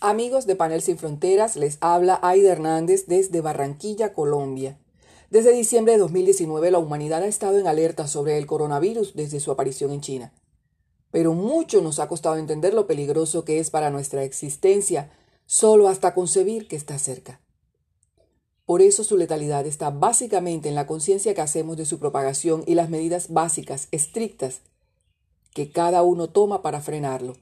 Amigos de Panel Sin Fronteras, les habla Aida Hernández desde Barranquilla, Colombia. Desde diciembre de 2019 la humanidad ha estado en alerta sobre el coronavirus desde su aparición en China. Pero mucho nos ha costado entender lo peligroso que es para nuestra existencia, solo hasta concebir que está cerca. Por eso su letalidad está básicamente en la conciencia que hacemos de su propagación y las medidas básicas, estrictas, que cada uno toma para frenarlo.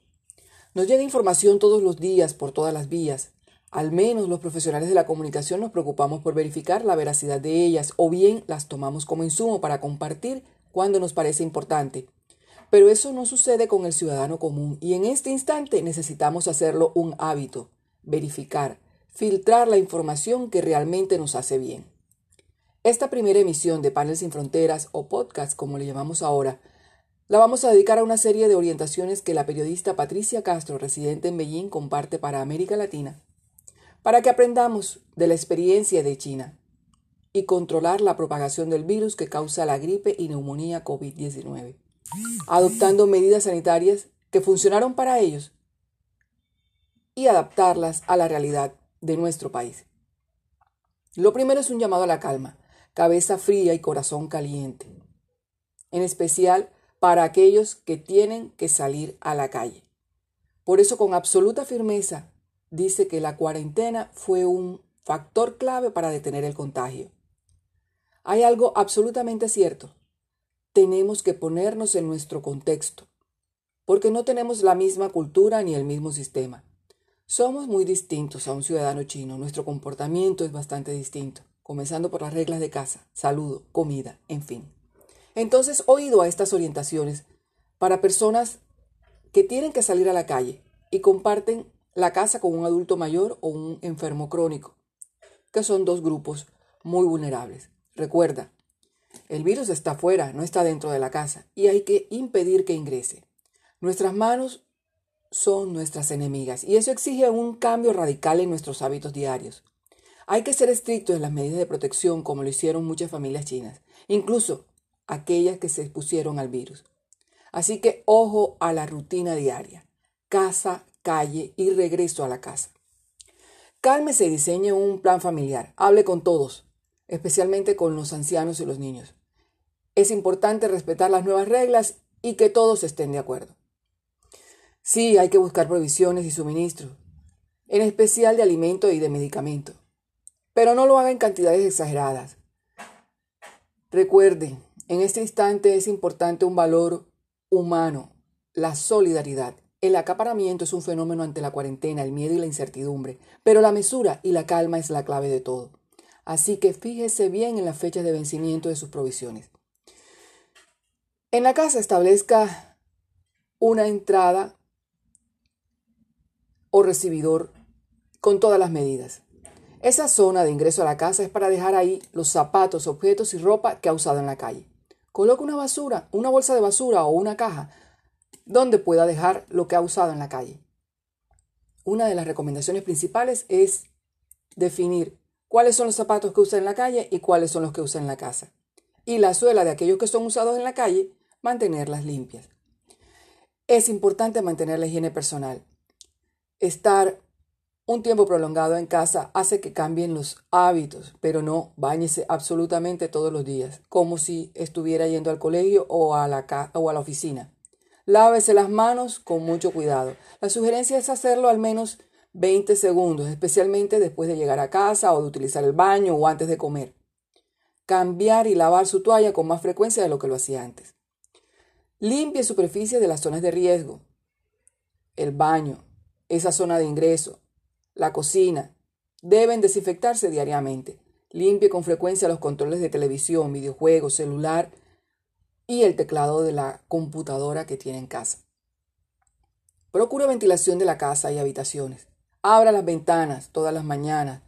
Nos llega información todos los días por todas las vías. Al menos los profesionales de la comunicación nos preocupamos por verificar la veracidad de ellas o bien las tomamos como insumo para compartir cuando nos parece importante. Pero eso no sucede con el ciudadano común y en este instante necesitamos hacerlo un hábito, verificar, filtrar la información que realmente nos hace bien. Esta primera emisión de Panel Sin Fronteras o podcast como le llamamos ahora la vamos a dedicar a una serie de orientaciones que la periodista Patricia Castro, residente en Beijing, comparte para América Latina, para que aprendamos de la experiencia de China y controlar la propagación del virus que causa la gripe y neumonía COVID-19, adoptando medidas sanitarias que funcionaron para ellos y adaptarlas a la realidad de nuestro país. Lo primero es un llamado a la calma, cabeza fría y corazón caliente. En especial, para aquellos que tienen que salir a la calle. Por eso con absoluta firmeza dice que la cuarentena fue un factor clave para detener el contagio. Hay algo absolutamente cierto. Tenemos que ponernos en nuestro contexto, porque no tenemos la misma cultura ni el mismo sistema. Somos muy distintos a un ciudadano chino, nuestro comportamiento es bastante distinto, comenzando por las reglas de casa, saludo, comida, en fin. Entonces, oído a estas orientaciones para personas que tienen que salir a la calle y comparten la casa con un adulto mayor o un enfermo crónico, que son dos grupos muy vulnerables. Recuerda, el virus está afuera, no está dentro de la casa, y hay que impedir que ingrese. Nuestras manos son nuestras enemigas, y eso exige un cambio radical en nuestros hábitos diarios. Hay que ser estrictos en las medidas de protección, como lo hicieron muchas familias chinas. Incluso aquellas que se expusieron al virus. Así que ojo a la rutina diaria. Casa, calle y regreso a la casa. Cálmese y diseñe un plan familiar. Hable con todos, especialmente con los ancianos y los niños. Es importante respetar las nuevas reglas y que todos estén de acuerdo. Sí, hay que buscar provisiones y suministros, en especial de alimento y de medicamento. Pero no lo haga en cantidades exageradas. Recuerde, en este instante es importante un valor humano, la solidaridad. El acaparamiento es un fenómeno ante la cuarentena, el miedo y la incertidumbre, pero la mesura y la calma es la clave de todo. Así que fíjese bien en las fechas de vencimiento de sus provisiones. En la casa establezca una entrada o recibidor con todas las medidas. Esa zona de ingreso a la casa es para dejar ahí los zapatos, objetos y ropa que ha usado en la calle. Coloque una basura, una bolsa de basura o una caja donde pueda dejar lo que ha usado en la calle. Una de las recomendaciones principales es definir cuáles son los zapatos que usa en la calle y cuáles son los que usa en la casa. Y la suela de aquellos que son usados en la calle, mantenerlas limpias. Es importante mantener la higiene personal. Estar un tiempo prolongado en casa hace que cambien los hábitos, pero no báñese absolutamente todos los días, como si estuviera yendo al colegio o a la, o a la oficina. Lávese las manos con mucho cuidado. La sugerencia es hacerlo al menos 20 segundos, especialmente después de llegar a casa o de utilizar el baño o antes de comer. Cambiar y lavar su toalla con más frecuencia de lo que lo hacía antes. Limpie superficies de las zonas de riesgo. El baño, esa zona de ingreso, la cocina. Deben desinfectarse diariamente. Limpie con frecuencia los controles de televisión, videojuegos, celular y el teclado de la computadora que tiene en casa. Procure ventilación de la casa y habitaciones. Abra las ventanas todas las mañanas.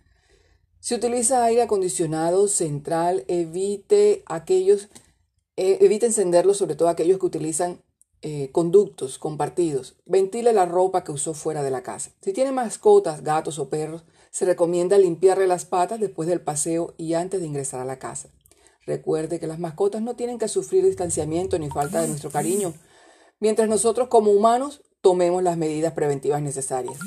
Si utiliza aire acondicionado central, evite aquellos, eh, evite encenderlo, sobre todo aquellos que utilizan eh, conductos compartidos. Ventile la ropa que usó fuera de la casa. Si tiene mascotas, gatos o perros, se recomienda limpiarle las patas después del paseo y antes de ingresar a la casa. Recuerde que las mascotas no tienen que sufrir distanciamiento ni falta de nuestro cariño, mientras nosotros como humanos tomemos las medidas preventivas necesarias.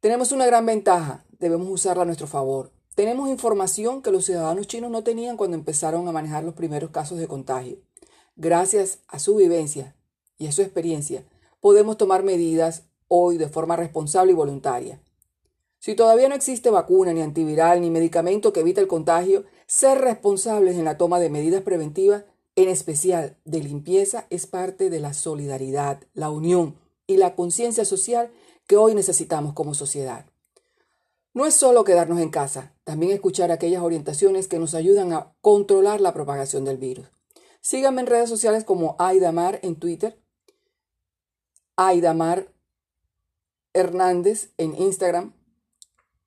Tenemos una gran ventaja, debemos usarla a nuestro favor. Tenemos información que los ciudadanos chinos no tenían cuando empezaron a manejar los primeros casos de contagio. Gracias a su vivencia y a su experiencia, podemos tomar medidas hoy de forma responsable y voluntaria. Si todavía no existe vacuna, ni antiviral, ni medicamento que evite el contagio, ser responsables en la toma de medidas preventivas, en especial de limpieza, es parte de la solidaridad, la unión y la conciencia social que hoy necesitamos como sociedad. No es solo quedarnos en casa, también escuchar aquellas orientaciones que nos ayudan a controlar la propagación del virus. Síganme en redes sociales como Aidamar en Twitter, Aidamar Hernández en Instagram,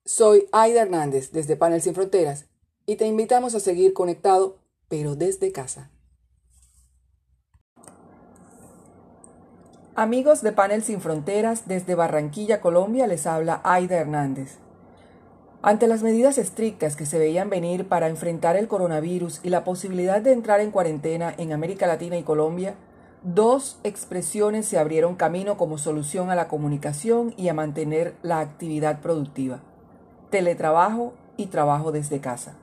soy Aida Hernández desde Panel Sin Fronteras y te invitamos a seguir conectado, pero desde casa. Amigos de Panel Sin Fronteras, desde Barranquilla, Colombia, les habla Aida Hernández. Ante las medidas estrictas que se veían venir para enfrentar el coronavirus y la posibilidad de entrar en cuarentena en América Latina y Colombia, dos expresiones se abrieron camino como solución a la comunicación y a mantener la actividad productiva teletrabajo y trabajo desde casa.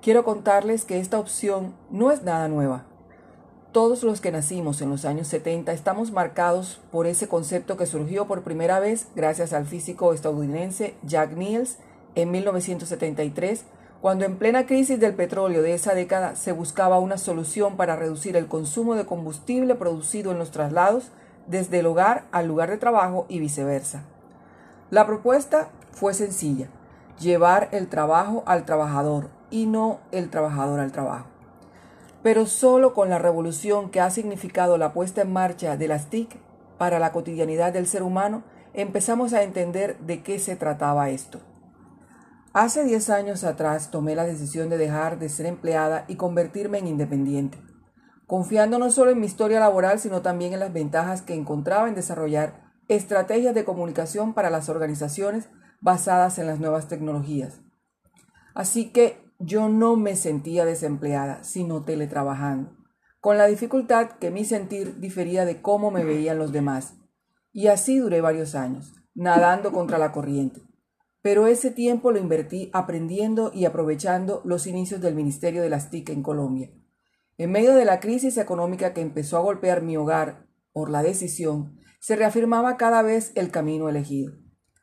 Quiero contarles que esta opción no es nada nueva. Todos los que nacimos en los años 70 estamos marcados por ese concepto que surgió por primera vez gracias al físico estadounidense Jack Niels en 1973, cuando en plena crisis del petróleo de esa década se buscaba una solución para reducir el consumo de combustible producido en los traslados desde el hogar al lugar de trabajo y viceversa. La propuesta fue sencilla llevar el trabajo al trabajador y no el trabajador al trabajo. Pero solo con la revolución que ha significado la puesta en marcha de las TIC para la cotidianidad del ser humano, empezamos a entender de qué se trataba esto. Hace 10 años atrás tomé la decisión de dejar de ser empleada y convertirme en independiente, confiando no solo en mi historia laboral, sino también en las ventajas que encontraba en desarrollar estrategias de comunicación para las organizaciones basadas en las nuevas tecnologías. Así que yo no me sentía desempleada, sino teletrabajando, con la dificultad que mi sentir difería de cómo me veían los demás. Y así duré varios años, nadando contra la corriente. Pero ese tiempo lo invertí aprendiendo y aprovechando los inicios del Ministerio de las TIC en Colombia. En medio de la crisis económica que empezó a golpear mi hogar por la decisión, se reafirmaba cada vez el camino elegido.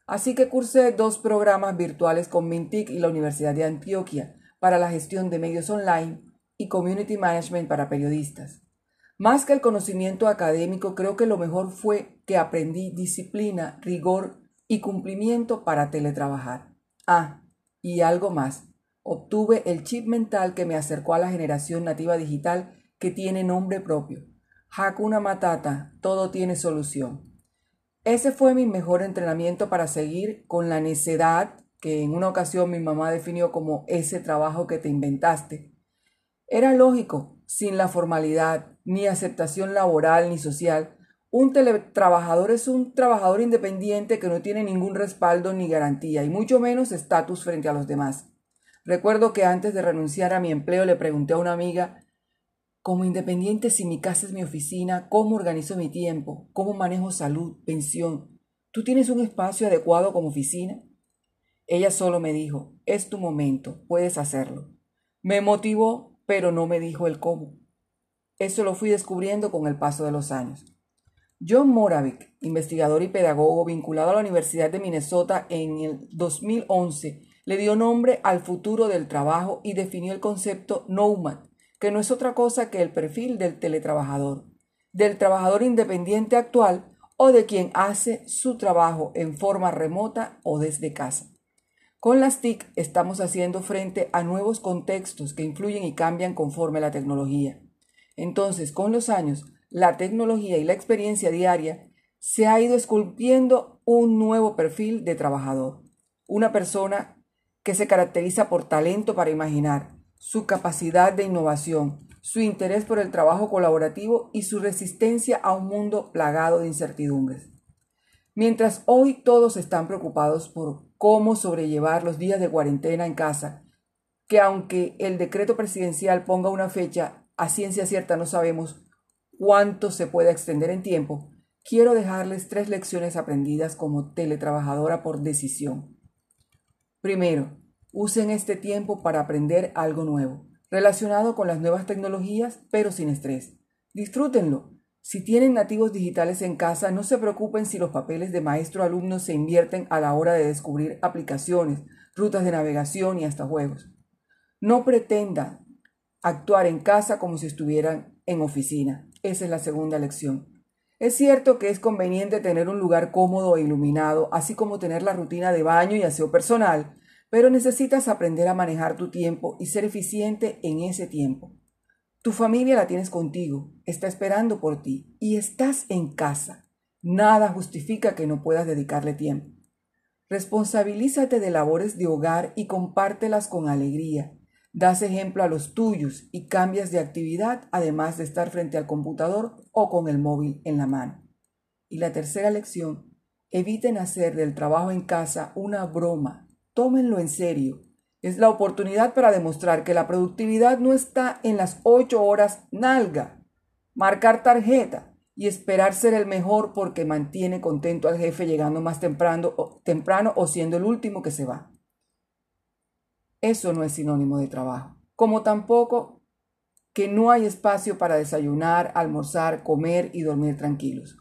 Así que cursé dos programas virtuales con Mintic y la Universidad de Antioquia para la gestión de medios online y Community Management para periodistas. Más que el conocimiento académico, creo que lo mejor fue que aprendí disciplina, rigor y cumplimiento para teletrabajar. Ah, y algo más. Obtuve el chip mental que me acercó a la generación nativa digital que tiene nombre propio. Hakuna Matata, todo tiene solución. Ese fue mi mejor entrenamiento para seguir con la necedad que en una ocasión mi mamá definió como ese trabajo que te inventaste. Era lógico, sin la formalidad, ni aceptación laboral ni social, un teletrabajador es un trabajador independiente que no tiene ningún respaldo ni garantía, y mucho menos estatus frente a los demás. Recuerdo que antes de renunciar a mi empleo le pregunté a una amiga como independiente, si mi casa es mi oficina, ¿cómo organizo mi tiempo? ¿Cómo manejo salud, pensión? ¿Tú tienes un espacio adecuado como oficina? Ella solo me dijo, es tu momento, puedes hacerlo. Me motivó, pero no me dijo el cómo. Eso lo fui descubriendo con el paso de los años. John Moravik, investigador y pedagogo vinculado a la Universidad de Minnesota en el 2011, le dio nombre al futuro del trabajo y definió el concepto Nomad, que no es otra cosa que el perfil del teletrabajador, del trabajador independiente actual o de quien hace su trabajo en forma remota o desde casa. Con las TIC estamos haciendo frente a nuevos contextos que influyen y cambian conforme la tecnología. Entonces, con los años, la tecnología y la experiencia diaria se ha ido esculpiendo un nuevo perfil de trabajador, una persona que se caracteriza por talento para imaginar, su capacidad de innovación, su interés por el trabajo colaborativo y su resistencia a un mundo plagado de incertidumbres. Mientras hoy todos están preocupados por cómo sobrellevar los días de cuarentena en casa, que aunque el decreto presidencial ponga una fecha, a ciencia cierta no sabemos cuánto se puede extender en tiempo, quiero dejarles tres lecciones aprendidas como teletrabajadora por decisión. Primero, usen este tiempo para aprender algo nuevo, relacionado con las nuevas tecnologías, pero sin estrés. Disfrútenlo. Si tienen nativos digitales en casa, no se preocupen si los papeles de maestro-alumno se invierten a la hora de descubrir aplicaciones, rutas de navegación y hasta juegos. No pretendan actuar en casa como si estuvieran en oficina. Esa es la segunda lección. Es cierto que es conveniente tener un lugar cómodo e iluminado, así como tener la rutina de baño y aseo personal, pero necesitas aprender a manejar tu tiempo y ser eficiente en ese tiempo. Tu familia la tienes contigo, está esperando por ti y estás en casa. Nada justifica que no puedas dedicarle tiempo. Responsabilízate de labores de hogar y compártelas con alegría das ejemplo a los tuyos y cambias de actividad además de estar frente al computador o con el móvil en la mano. Y la tercera lección, eviten hacer del trabajo en casa una broma, tómenlo en serio. Es la oportunidad para demostrar que la productividad no está en las ocho horas nalga, marcar tarjeta y esperar ser el mejor porque mantiene contento al jefe llegando más temprano temprano o siendo el último que se va. Eso no es sinónimo de trabajo. Como tampoco que no hay espacio para desayunar, almorzar, comer y dormir tranquilos.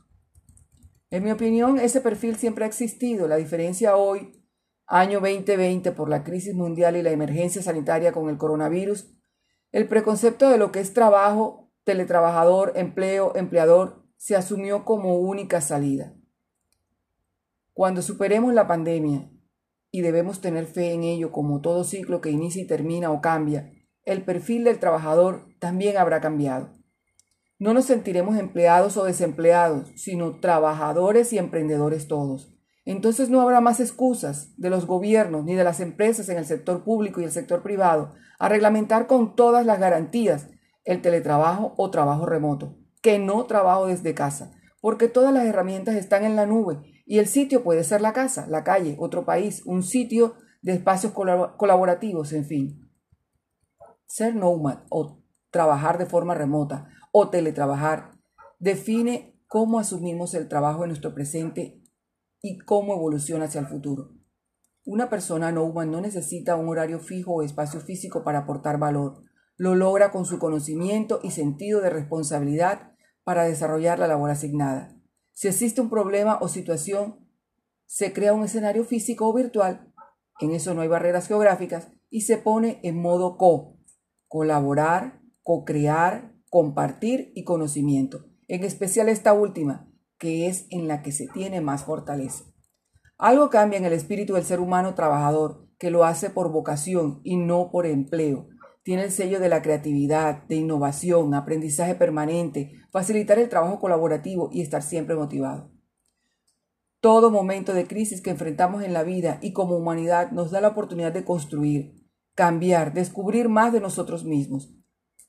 En mi opinión, ese perfil siempre ha existido. La diferencia hoy, año 2020, por la crisis mundial y la emergencia sanitaria con el coronavirus, el preconcepto de lo que es trabajo, teletrabajador, empleo, empleador, se asumió como única salida. Cuando superemos la pandemia y debemos tener fe en ello como todo ciclo que inicia y termina o cambia, el perfil del trabajador también habrá cambiado. No nos sentiremos empleados o desempleados, sino trabajadores y emprendedores todos. Entonces no habrá más excusas de los gobiernos ni de las empresas en el sector público y el sector privado a reglamentar con todas las garantías el teletrabajo o trabajo remoto, que no trabajo desde casa, porque todas las herramientas están en la nube y el sitio puede ser la casa, la calle, otro país, un sitio de espacios colaborativos, en fin. Ser nomad o trabajar de forma remota o teletrabajar define cómo asumimos el trabajo en nuestro presente y cómo evoluciona hacia el futuro. Una persona nomad no necesita un horario fijo o espacio físico para aportar valor. Lo logra con su conocimiento y sentido de responsabilidad para desarrollar la labor asignada. Si existe un problema o situación, se crea un escenario físico o virtual, en eso no hay barreras geográficas, y se pone en modo co, colaborar, co-crear, compartir y conocimiento, en especial esta última, que es en la que se tiene más fortaleza. Algo cambia en el espíritu del ser humano trabajador, que lo hace por vocación y no por empleo, tiene el sello de la creatividad, de innovación, aprendizaje permanente, facilitar el trabajo colaborativo y estar siempre motivado. Todo momento de crisis que enfrentamos en la vida y como humanidad nos da la oportunidad de construir, cambiar, descubrir más de nosotros mismos.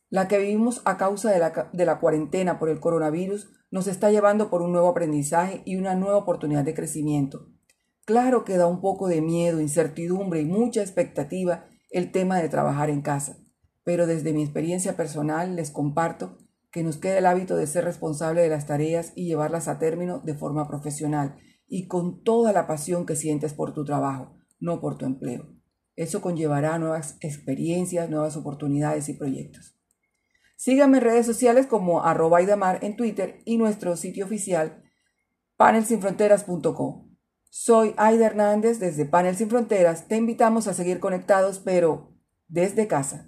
La que vivimos a causa de la, de la cuarentena por el coronavirus nos está llevando por un nuevo aprendizaje y una nueva oportunidad de crecimiento. Claro que da un poco de miedo, incertidumbre y mucha expectativa el tema de trabajar en casa, pero desde mi experiencia personal les comparto que nos queda el hábito de ser responsable de las tareas y llevarlas a término de forma profesional y con toda la pasión que sientes por tu trabajo, no por tu empleo. Eso conllevará nuevas experiencias, nuevas oportunidades y proyectos. Síganme en redes sociales como arroba en Twitter y nuestro sitio oficial panelsinfronteras.com. Soy Aida Hernández desde Panel Sin Fronteras. Te invitamos a seguir conectados, pero desde casa.